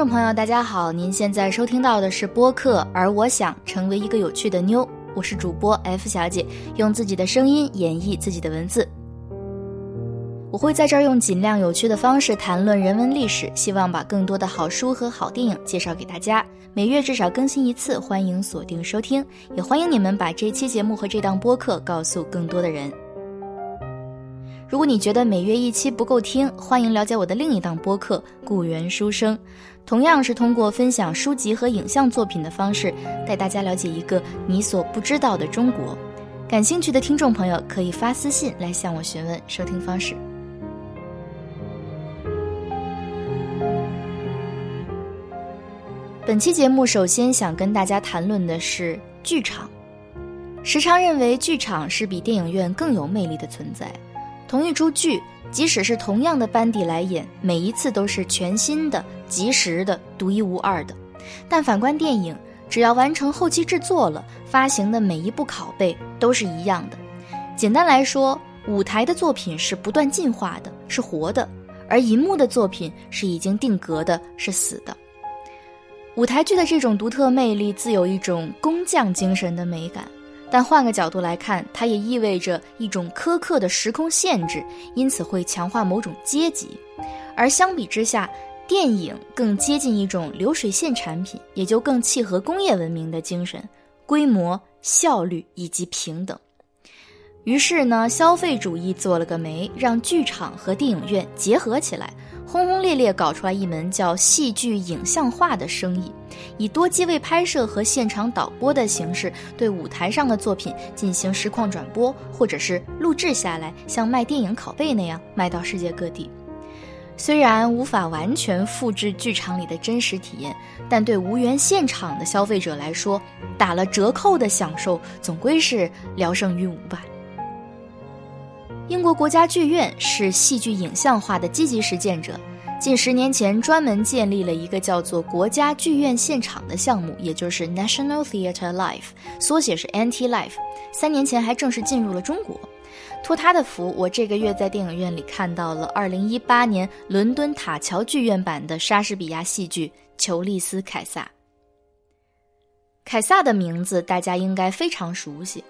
听众朋友，大家好，您现在收听到的是播客，而我想成为一个有趣的妞，我是主播 F 小姐，用自己的声音演绎自己的文字。我会在这儿用尽量有趣的方式谈论人文历史，希望把更多的好书和好电影介绍给大家。每月至少更新一次，欢迎锁定收听，也欢迎你们把这期节目和这档播客告诉更多的人。如果你觉得每月一期不够听，欢迎了解我的另一档播客《故园书生》，同样是通过分享书籍和影像作品的方式，带大家了解一个你所不知道的中国。感兴趣的听众朋友可以发私信来向我询问收听方式。本期节目首先想跟大家谈论的是剧场。时常认为剧场是比电影院更有魅力的存在。同一出剧，即使是同样的班底来演，每一次都是全新的、及时的、独一无二的。但反观电影，只要完成后期制作了，发行的每一部拷贝都是一样的。简单来说，舞台的作品是不断进化的，是活的；而银幕的作品是已经定格的，是死的。舞台剧的这种独特魅力，自有一种工匠精神的美感。但换个角度来看，它也意味着一种苛刻的时空限制，因此会强化某种阶级。而相比之下，电影更接近一种流水线产品，也就更契合工业文明的精神：规模、效率以及平等。于是呢，消费主义做了个媒，让剧场和电影院结合起来。轰轰烈烈搞出来一门叫戏剧影像化的生意，以多机位拍摄和现场导播的形式，对舞台上的作品进行实况转播，或者是录制下来，像卖电影拷贝那样卖到世界各地。虽然无法完全复制剧场里的真实体验，但对无缘现场的消费者来说，打了折扣的享受总归是聊胜于无吧。英国国家剧院是戏剧影像化的积极实践者，近十年前专门建立了一个叫做国家剧院现场的项目，也就是 National Theatre Live，缩写是 NTLife。三年前还正式进入了中国。托他的福，我这个月在电影院里看到了2018年伦敦塔桥剧院版的莎士比亚戏剧《裘利斯·凯撒》。凯撒的名字大家应该非常熟悉。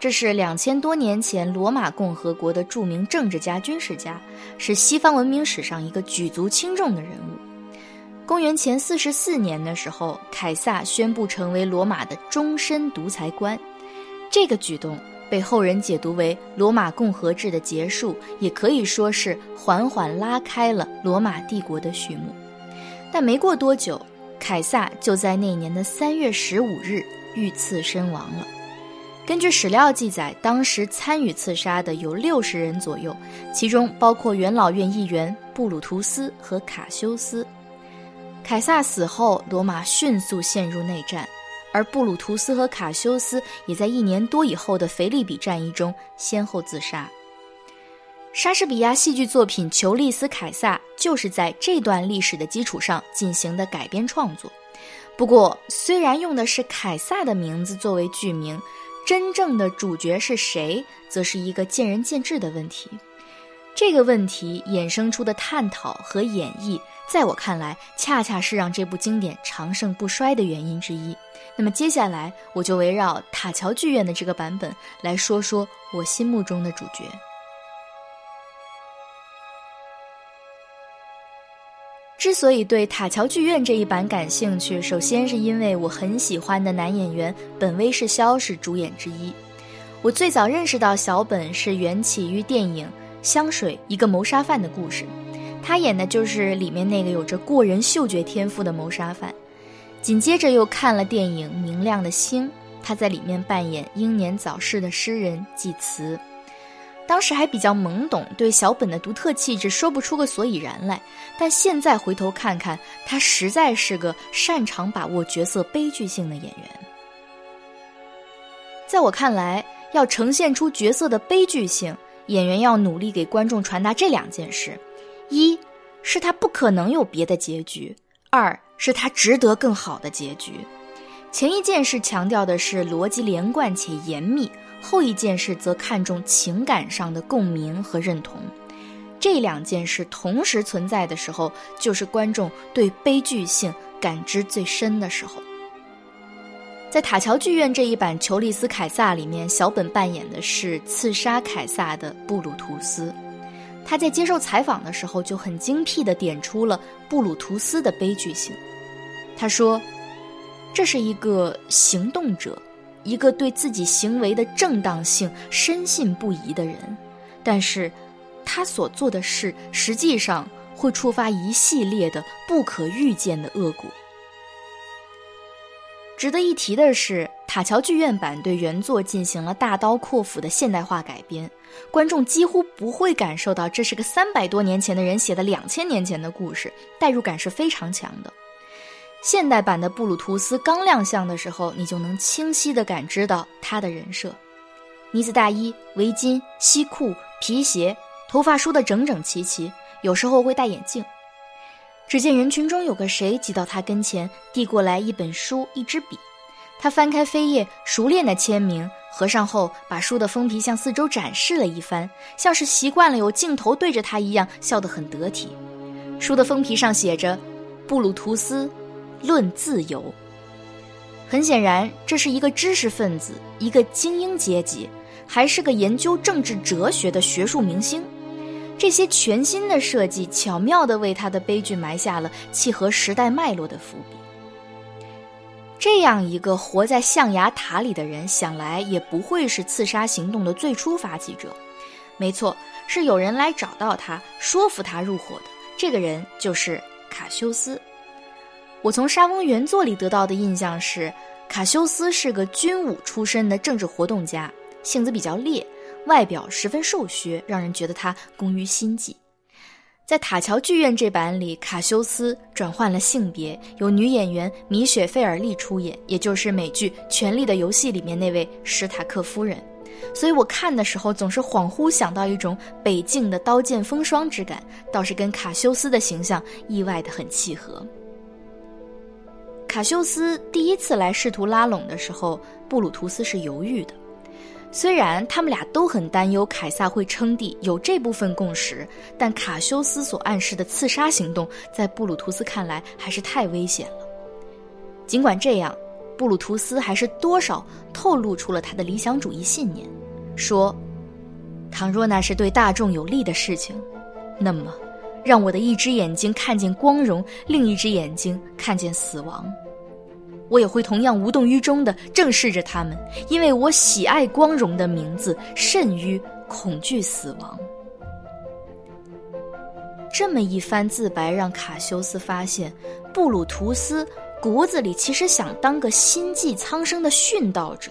这是两千多年前罗马共和国的著名政治家、军事家，是西方文明史上一个举足轻重的人物。公元前四十四年的时候，凯撒宣布成为罗马的终身独裁官，这个举动被后人解读为罗马共和制的结束，也可以说是缓缓拉开了罗马帝国的序幕。但没过多久，凯撒就在那年的三月十五日遇刺身亡了。根据史料记载，当时参与刺杀的有六十人左右，其中包括元老院议员布鲁图斯和卡修斯。凯撒死后，罗马迅速陷入内战，而布鲁图斯和卡修斯也在一年多以后的腓利比战役中先后自杀。莎士比亚戏剧作品《裘利斯·凯撒》就是在这段历史的基础上进行的改编创作。不过，虽然用的是凯撒的名字作为剧名。真正的主角是谁，则是一个见仁见智的问题。这个问题衍生出的探讨和演绎，在我看来，恰恰是让这部经典长盛不衰的原因之一。那么接下来，我就围绕塔桥剧院的这个版本来说说我心目中的主角。之所以对塔桥剧院这一版感兴趣，首先是因为我很喜欢的男演员本威士肖是主演之一。我最早认识到小本是缘起于电影《香水：一个谋杀犯的故事》，他演的就是里面那个有着过人嗅觉天赋的谋杀犯。紧接着又看了电影《明亮的星》，他在里面扮演英年早逝的诗人济慈。当时还比较懵懂，对小本的独特气质说不出个所以然来。但现在回头看看，他实在是个擅长把握角色悲剧性的演员。在我看来，要呈现出角色的悲剧性，演员要努力给观众传达这两件事：一是他不可能有别的结局；二是他值得更好的结局。前一件事强调的是逻辑连贯且严密。后一件事则看重情感上的共鸣和认同，这两件事同时存在的时候，就是观众对悲剧性感知最深的时候。在塔桥剧院这一版《裘利斯·凯撒》里面，小本扮演的是刺杀凯撒的布鲁图斯。他在接受采访的时候就很精辟地点出了布鲁图斯的悲剧性。他说：“这是一个行动者，一个对自己行为的正当性深信不疑的人，但是，他所做的事实际上会触发一系列的不可预见的恶果。”值得一提的是，塔桥剧院版对原作进行了大刀阔斧的现代化改编，观众几乎不会感受到这是个三百多年前的人写的两千年前的故事，代入感是非常强的。现代版的布鲁图斯刚亮相的时候，你就能清晰地感知到他的人设：呢子大衣、围巾、西裤、皮鞋，头发梳得整整齐齐，有时候会戴眼镜。只见人群中有个谁挤到他跟前，递过来一本书、一支笔。他翻开扉页，熟练的签名，合上后，把书的封皮向四周展示了一番，像是习惯了有镜头对着他一样，笑得很得体。书的封皮上写着：“布鲁图斯，论自由。”很显然，这是一个知识分子，一个精英阶级，还是个研究政治哲学的学术明星。这些全新的设计，巧妙地为他的悲剧埋下了契合时代脉络的伏笔。这样一个活在象牙塔里的人，想来也不会是刺杀行动的最初发起者。没错，是有人来找到他，说服他入伙的。这个人就是卡修斯。我从沙翁原作里得到的印象是，卡修斯是个军武出身的政治活动家，性子比较烈。外表十分瘦削，让人觉得他工于心计。在塔桥剧院这版里，卡修斯转换了性别，由女演员米雪·费尔利出演，也就是美剧《权力的游戏》里面那位史塔克夫人。所以我看的时候总是恍惚想到一种北境的刀剑风霜之感，倒是跟卡修斯的形象意外的很契合。卡修斯第一次来试图拉拢的时候，布鲁图斯是犹豫的。虽然他们俩都很担忧凯撒会称帝，有这部分共识，但卡修斯所暗示的刺杀行动，在布鲁图斯看来还是太危险了。尽管这样，布鲁图斯还是多少透露出了他的理想主义信念，说：“倘若那是对大众有利的事情，那么，让我的一只眼睛看见光荣，另一只眼睛看见死亡。”我也会同样无动于衷地正视着他们，因为我喜爱光荣的名字，甚于恐惧死亡。这么一番自白，让卡修斯发现，布鲁图斯骨子里其实想当个心系苍生的殉道者，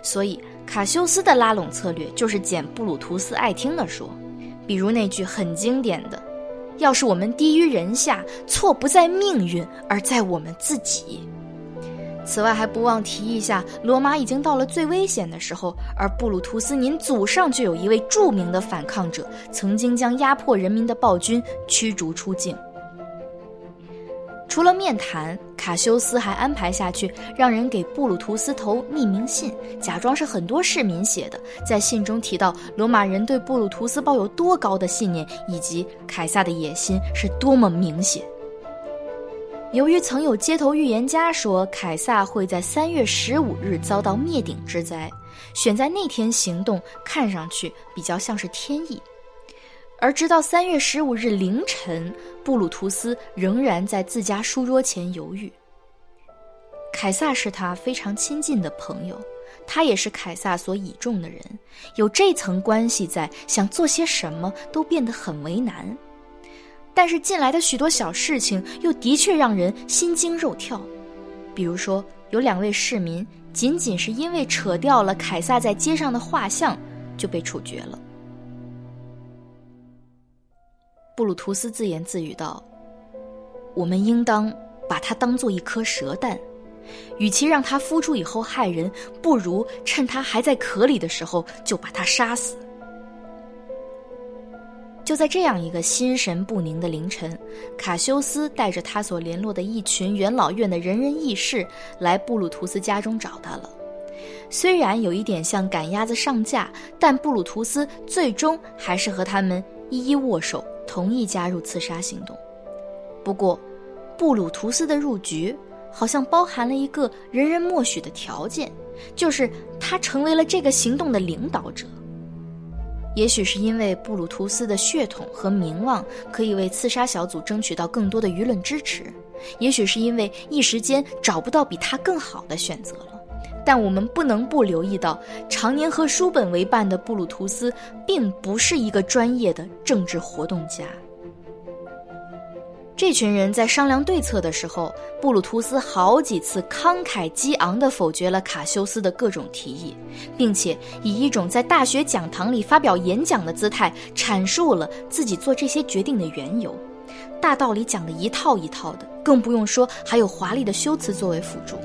所以卡修斯的拉拢策略就是捡布鲁图斯爱听的说，比如那句很经典的：“要是我们低于人下，错不在命运，而在我们自己。”此外，还不忘提一下，罗马已经到了最危险的时候，而布鲁图斯，您祖上就有一位著名的反抗者，曾经将压迫人民的暴君驱逐出境。除了面谈，卡修斯还安排下去，让人给布鲁图斯投匿名信，假装是很多市民写的，在信中提到罗马人对布鲁图斯抱有多高的信念，以及凯撒的野心是多么明显。由于曾有街头预言家说凯撒会在三月十五日遭到灭顶之灾，选在那天行动看上去比较像是天意。而直到三月十五日凌晨，布鲁图斯仍然在自家书桌前犹豫。凯撒是他非常亲近的朋友，他也是凯撒所倚重的人，有这层关系在，想做些什么都变得很为难。但是近来的许多小事情又的确让人心惊肉跳，比如说有两位市民仅仅是因为扯掉了凯撒在街上的画像就被处决了。布鲁图斯自言自语道：“我们应当把它当做一颗蛇蛋，与其让它孵出以后害人，不如趁它还在壳里的时候就把它杀死。”就在这样一个心神不宁的凌晨，卡修斯带着他所联络的一群元老院的仁人义士来布鲁图斯家中找他了。虽然有一点像赶鸭子上架，但布鲁图斯最终还是和他们一一握手，同意加入刺杀行动。不过，布鲁图斯的入局好像包含了一个人人默许的条件，就是他成为了这个行动的领导者。也许是因为布鲁图斯的血统和名望可以为刺杀小组争取到更多的舆论支持，也许是因为一时间找不到比他更好的选择了。但我们不能不留意到，常年和书本为伴的布鲁图斯并不是一个专业的政治活动家。这群人在商量对策的时候，布鲁图斯好几次慷慨激昂地否决了卡修斯的各种提议，并且以一种在大学讲堂里发表演讲的姿态阐述了自己做这些决定的缘由，大道理讲的一套一套的，更不用说还有华丽的修辞作为辅助。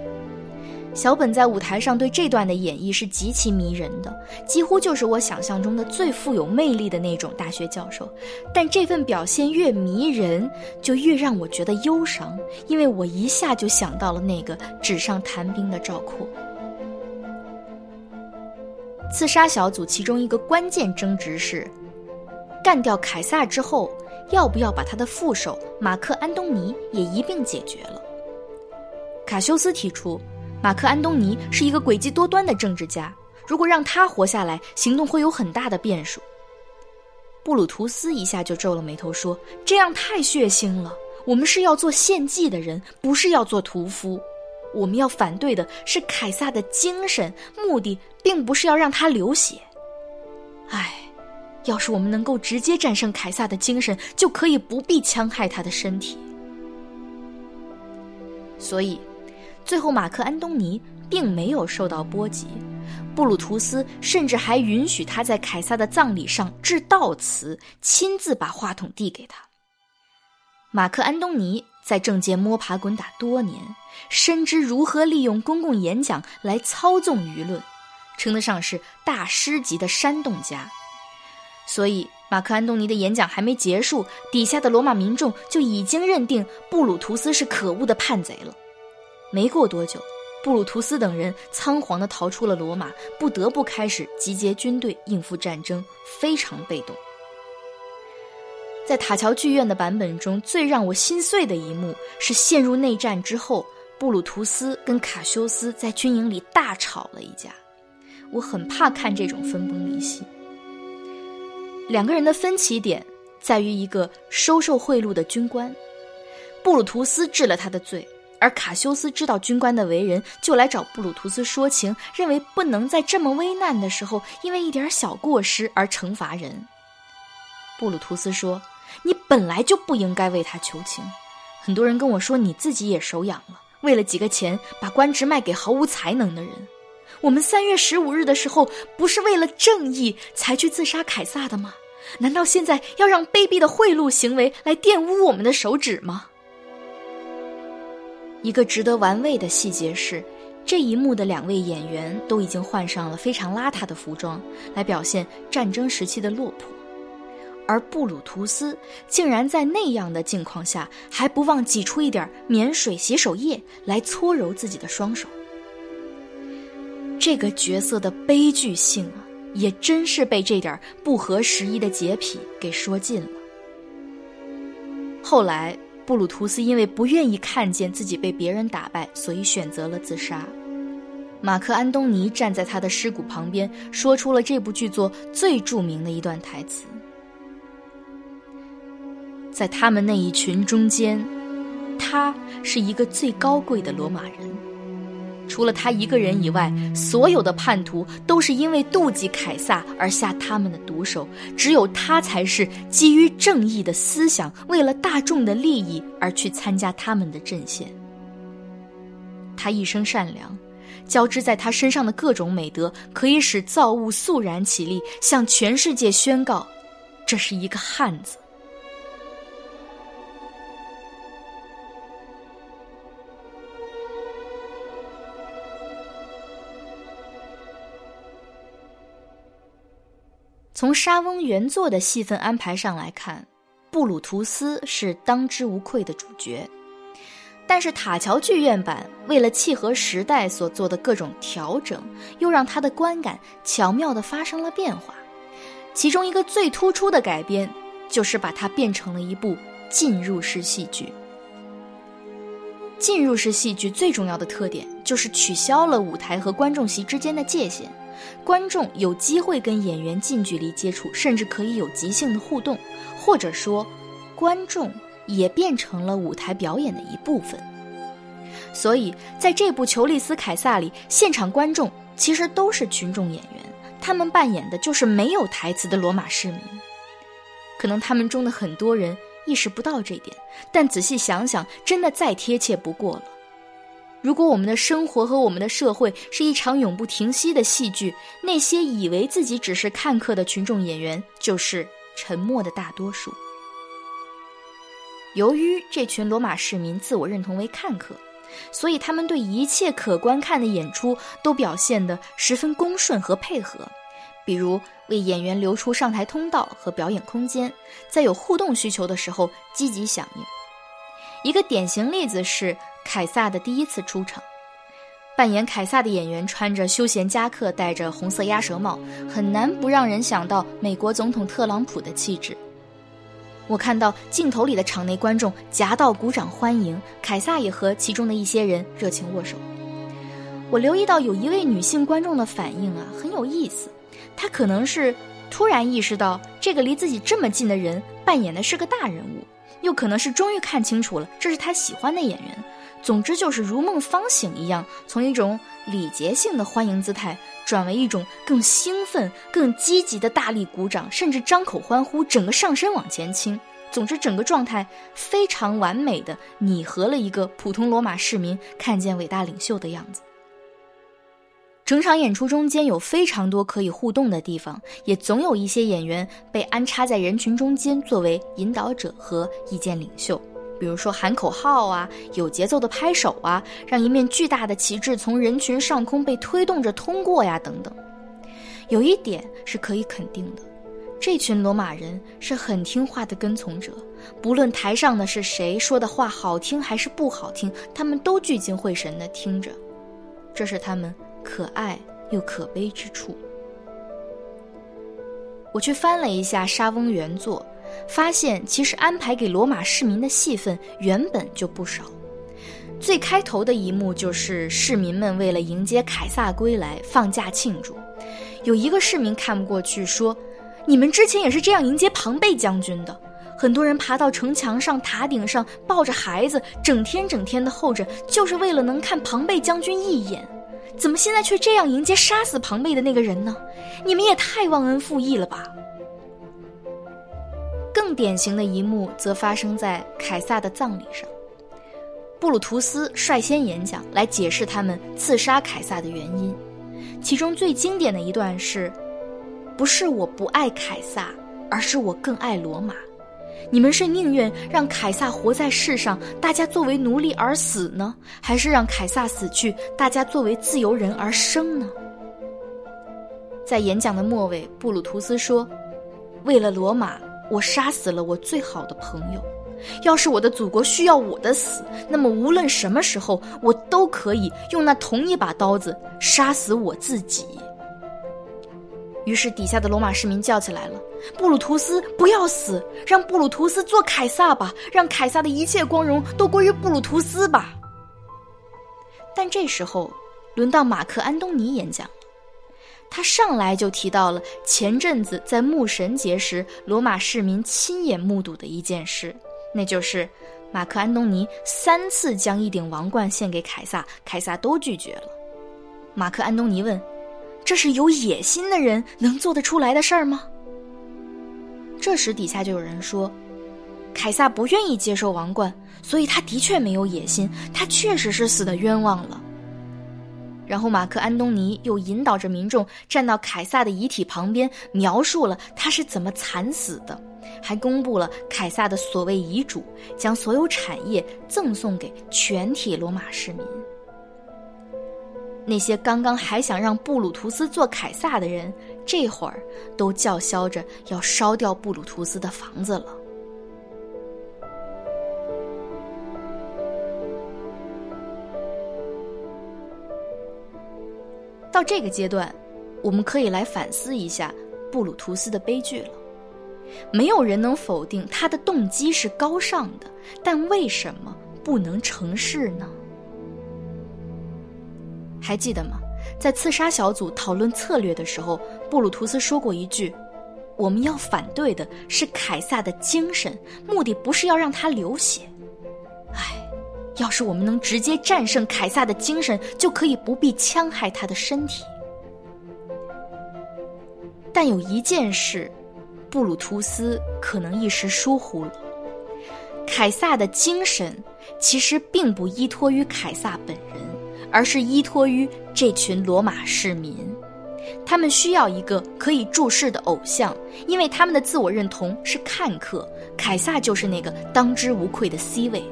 小本在舞台上对这段的演绎是极其迷人的，几乎就是我想象中的最富有魅力的那种大学教授。但这份表现越迷人，就越让我觉得忧伤，因为我一下就想到了那个纸上谈兵的赵括。刺杀小组其中一个关键争执是，干掉凯撒之后，要不要把他的副手马克安东尼也一并解决了？卡修斯提出。马克·安东尼是一个诡计多端的政治家，如果让他活下来，行动会有很大的变数。布鲁图斯一下就皱了眉头，说：“这样太血腥了。我们是要做献祭的人，不是要做屠夫。我们要反对的是凯撒的精神，目的并不是要让他流血。唉，要是我们能够直接战胜凯撒的精神，就可以不必戕害他的身体。所以。”最后，马克·安东尼并没有受到波及，布鲁图斯甚至还允许他在凯撒的葬礼上致悼词，亲自把话筒递给他。马克·安东尼在政界摸爬滚打多年，深知如何利用公共演讲来操纵舆论，称得上是大师级的煽动家。所以，马克·安东尼的演讲还没结束，底下的罗马民众就已经认定布鲁图斯是可恶的叛贼了。没过多久，布鲁图斯等人仓皇地逃出了罗马，不得不开始集结军队应付战争，非常被动。在塔桥剧院的版本中，最让我心碎的一幕是陷入内战之后，布鲁图斯跟卡修斯在军营里大吵了一架。我很怕看这种分崩离析。两个人的分歧点在于一个收受贿赂的军官，布鲁图斯治了他的罪。而卡修斯知道军官的为人，就来找布鲁图斯说情，认为不能在这么危难的时候，因为一点小过失而惩罚人。布鲁图斯说：“你本来就不应该为他求情。很多人跟我说，你自己也手痒了，为了几个钱把官职卖给毫无才能的人。我们三月十五日的时候，不是为了正义才去自杀凯撒的吗？难道现在要让卑鄙的贿赂行为来玷污我们的手指吗？”一个值得玩味的细节是，这一幕的两位演员都已经换上了非常邋遢的服装，来表现战争时期的落魄，而布鲁图斯竟然在那样的境况下还不忘挤出一点免水洗手液来搓揉自己的双手。这个角色的悲剧性啊，也真是被这点不合时宜的洁癖给说尽了。后来。布鲁图斯因为不愿意看见自己被别人打败，所以选择了自杀。马克·安东尼站在他的尸骨旁边，说出了这部剧作最著名的一段台词：“在他们那一群中间，他是一个最高贵的罗马人。”除了他一个人以外，所有的叛徒都是因为妒忌凯撒而下他们的毒手。只有他才是基于正义的思想，为了大众的利益而去参加他们的阵线。他一生善良，交织在他身上的各种美德，可以使造物肃然起立，向全世界宣告：这是一个汉子。从莎翁原作的戏份安排上来看，布鲁图斯是当之无愧的主角。但是塔桥剧院版为了契合时代所做的各种调整，又让他的观感巧妙地发生了变化。其中一个最突出的改编，就是把它变成了一部进入式戏剧。进入式戏剧最重要的特点就是取消了舞台和观众席之间的界限，观众有机会跟演员近距离接触，甚至可以有即兴的互动，或者说，观众也变成了舞台表演的一部分。所以，在这部《裘利斯·凯撒》里，现场观众其实都是群众演员，他们扮演的就是没有台词的罗马市民。可能他们中的很多人。意识不到这点，但仔细想想，真的再贴切不过了。如果我们的生活和我们的社会是一场永不停息的戏剧，那些以为自己只是看客的群众演员就是沉默的大多数。由于这群罗马市民自我认同为看客，所以他们对一切可观看的演出都表现得十分恭顺和配合。比如为演员留出上台通道和表演空间，在有互动需求的时候积极响应。一个典型例子是凯撒的第一次出场，扮演凯撒的演员穿着休闲夹克，戴着红色鸭舌帽，很难不让人想到美国总统特朗普的气质。我看到镜头里的场内观众夹道鼓掌欢迎凯撒，也和其中的一些人热情握手。我留意到有一位女性观众的反应啊，很有意思。她可能是突然意识到这个离自己这么近的人扮演的是个大人物，又可能是终于看清楚了这是他喜欢的演员。总之就是如梦方醒一样，从一种礼节性的欢迎姿态转为一种更兴奋、更积极的大力鼓掌，甚至张口欢呼，整个上身往前倾。总之，整个状态非常完美的拟合了一个普通罗马市民看见伟大领袖的样子。整场演出中间有非常多可以互动的地方，也总有一些演员被安插在人群中间作为引导者和意见领袖，比如说喊口号啊，有节奏的拍手啊，让一面巨大的旗帜从人群上空被推动着通过呀，等等。有一点是可以肯定的，这群罗马人是很听话的跟从者，不论台上的是谁说的话好听还是不好听，他们都聚精会神地听着，这是他们。可爱又可悲之处。我去翻了一下莎翁原作，发现其实安排给罗马市民的戏份原本就不少。最开头的一幕就是市民们为了迎接凯撒归来放假庆祝，有一个市民看不过去说：“你们之前也是这样迎接庞贝将军的。”很多人爬到城墙上、塔顶上，抱着孩子，整天整天的候着，就是为了能看庞贝将军一眼。怎么现在却这样迎接杀死庞贝的那个人呢？你们也太忘恩负义了吧！更典型的一幕则发生在凯撒的葬礼上，布鲁图斯率先演讲来解释他们刺杀凯撒的原因，其中最经典的一段是：“不是我不爱凯撒，而是我更爱罗马。”你们是宁愿让凯撒活在世上，大家作为奴隶而死呢，还是让凯撒死去，大家作为自由人而生呢？在演讲的末尾，布鲁图斯说：“为了罗马，我杀死了我最好的朋友。要是我的祖国需要我的死，那么无论什么时候，我都可以用那同一把刀子杀死我自己。”于是，底下的罗马市民叫起来了：“布鲁图斯，不要死！让布鲁图斯做凯撒吧，让凯撒的一切光荣都归于布鲁图斯吧。”但这时候，轮到马克·安东尼演讲。他上来就提到了前阵子在牧神节时，罗马市民亲眼目睹的一件事，那就是马克·安东尼三次将一顶王冠献给凯撒，凯撒都拒绝了。马克·安东尼问。这是有野心的人能做得出来的事儿吗？这时底下就有人说，凯撒不愿意接受王冠，所以他的确没有野心，他确实是死的冤枉了。然后马克安东尼又引导着民众站到凯撒的遗体旁边，描述了他是怎么惨死的，还公布了凯撒的所谓遗嘱，将所有产业赠送给全体罗马市民。那些刚刚还想让布鲁图斯做凯撒的人，这会儿都叫嚣着要烧掉布鲁图斯的房子了。到这个阶段，我们可以来反思一下布鲁图斯的悲剧了。没有人能否定他的动机是高尚的，但为什么不能成事呢？还记得吗？在刺杀小组讨论策略的时候，布鲁图斯说过一句：“我们要反对的是凯撒的精神，目的不是要让他流血。”唉，要是我们能直接战胜凯撒的精神，就可以不必戕害他的身体。但有一件事，布鲁图斯可能一时疏忽了：凯撒的精神其实并不依托于凯撒本人，而是依托于这群罗马市民。他们需要一个可以注视的偶像，因为他们的自我认同是看客，凯撒就是那个当之无愧的 C 位。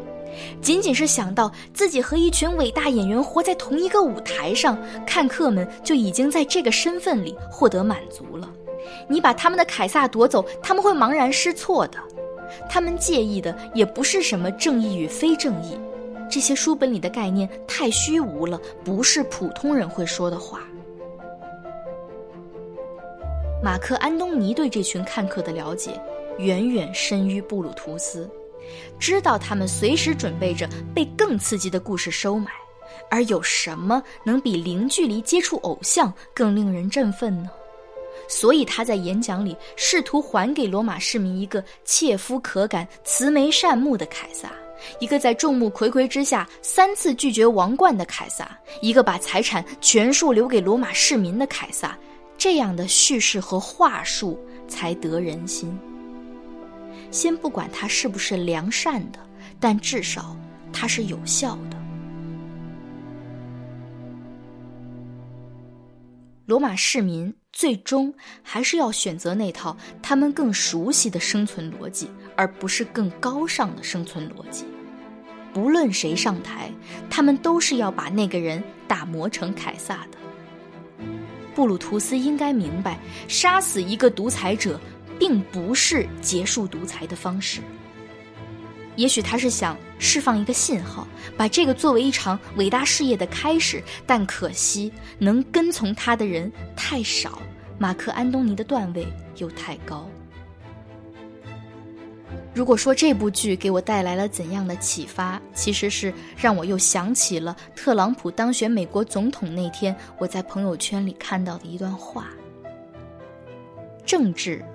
仅仅是想到自己和一群伟大演员活在同一个舞台上，看客们就已经在这个身份里获得满足了。你把他们的凯撒夺走，他们会茫然失措的。他们介意的也不是什么正义与非正义，这些书本里的概念太虚无了，不是普通人会说的话。马克·安东尼对这群看客的了解，远远深于布鲁图斯。知道他们随时准备着被更刺激的故事收买，而有什么能比零距离接触偶像更令人振奋呢？所以他在演讲里试图还给罗马市民一个切肤可感、慈眉善目的凯撒，一个在众目睽睽之下三次拒绝王冠的凯撒，一个把财产全数留给罗马市民的凯撒。这样的叙事和话术才得人心。先不管他是不是良善的，但至少他是有效的。罗马市民最终还是要选择那套他们更熟悉的生存逻辑，而不是更高尚的生存逻辑。不论谁上台，他们都是要把那个人打磨成凯撒的。布鲁图斯应该明白，杀死一个独裁者。并不是结束独裁的方式。也许他是想释放一个信号，把这个作为一场伟大事业的开始，但可惜能跟从他的人太少，马克·安东尼的段位又太高。如果说这部剧给我带来了怎样的启发，其实是让我又想起了特朗普当选美国总统那天，我在朋友圈里看到的一段话：政治。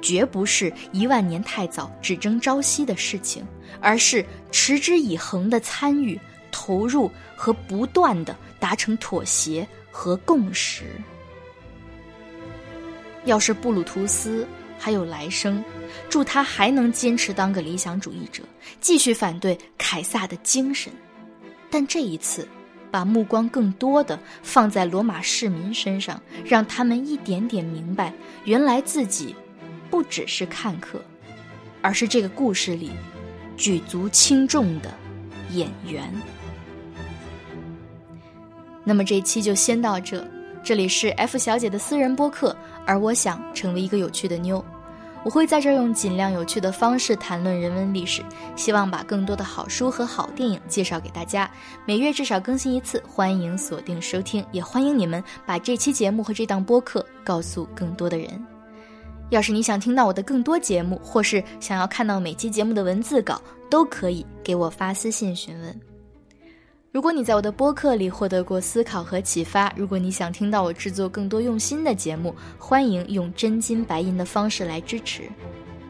绝不是一万年太早、只争朝夕的事情，而是持之以恒的参与、投入和不断的达成妥协和共识。要是布鲁图斯还有来生，祝他还能坚持当个理想主义者，继续反对凯撒的精神。但这一次，把目光更多的放在罗马市民身上，让他们一点点明白，原来自己。不只是看客，而是这个故事里举足轻重的演员。那么这一期就先到这，这里是 F 小姐的私人播客，而我想成为一个有趣的妞，我会在这用尽量有趣的方式谈论人文历史，希望把更多的好书和好电影介绍给大家。每月至少更新一次，欢迎锁定收听，也欢迎你们把这期节目和这档播客告诉更多的人。要是你想听到我的更多节目，或是想要看到每期节目的文字稿，都可以给我发私信询问。如果你在我的播客里获得过思考和启发，如果你想听到我制作更多用心的节目，欢迎用真金白银的方式来支持。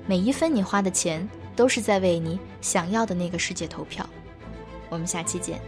每一分你花的钱，都是在为你想要的那个世界投票。我们下期见。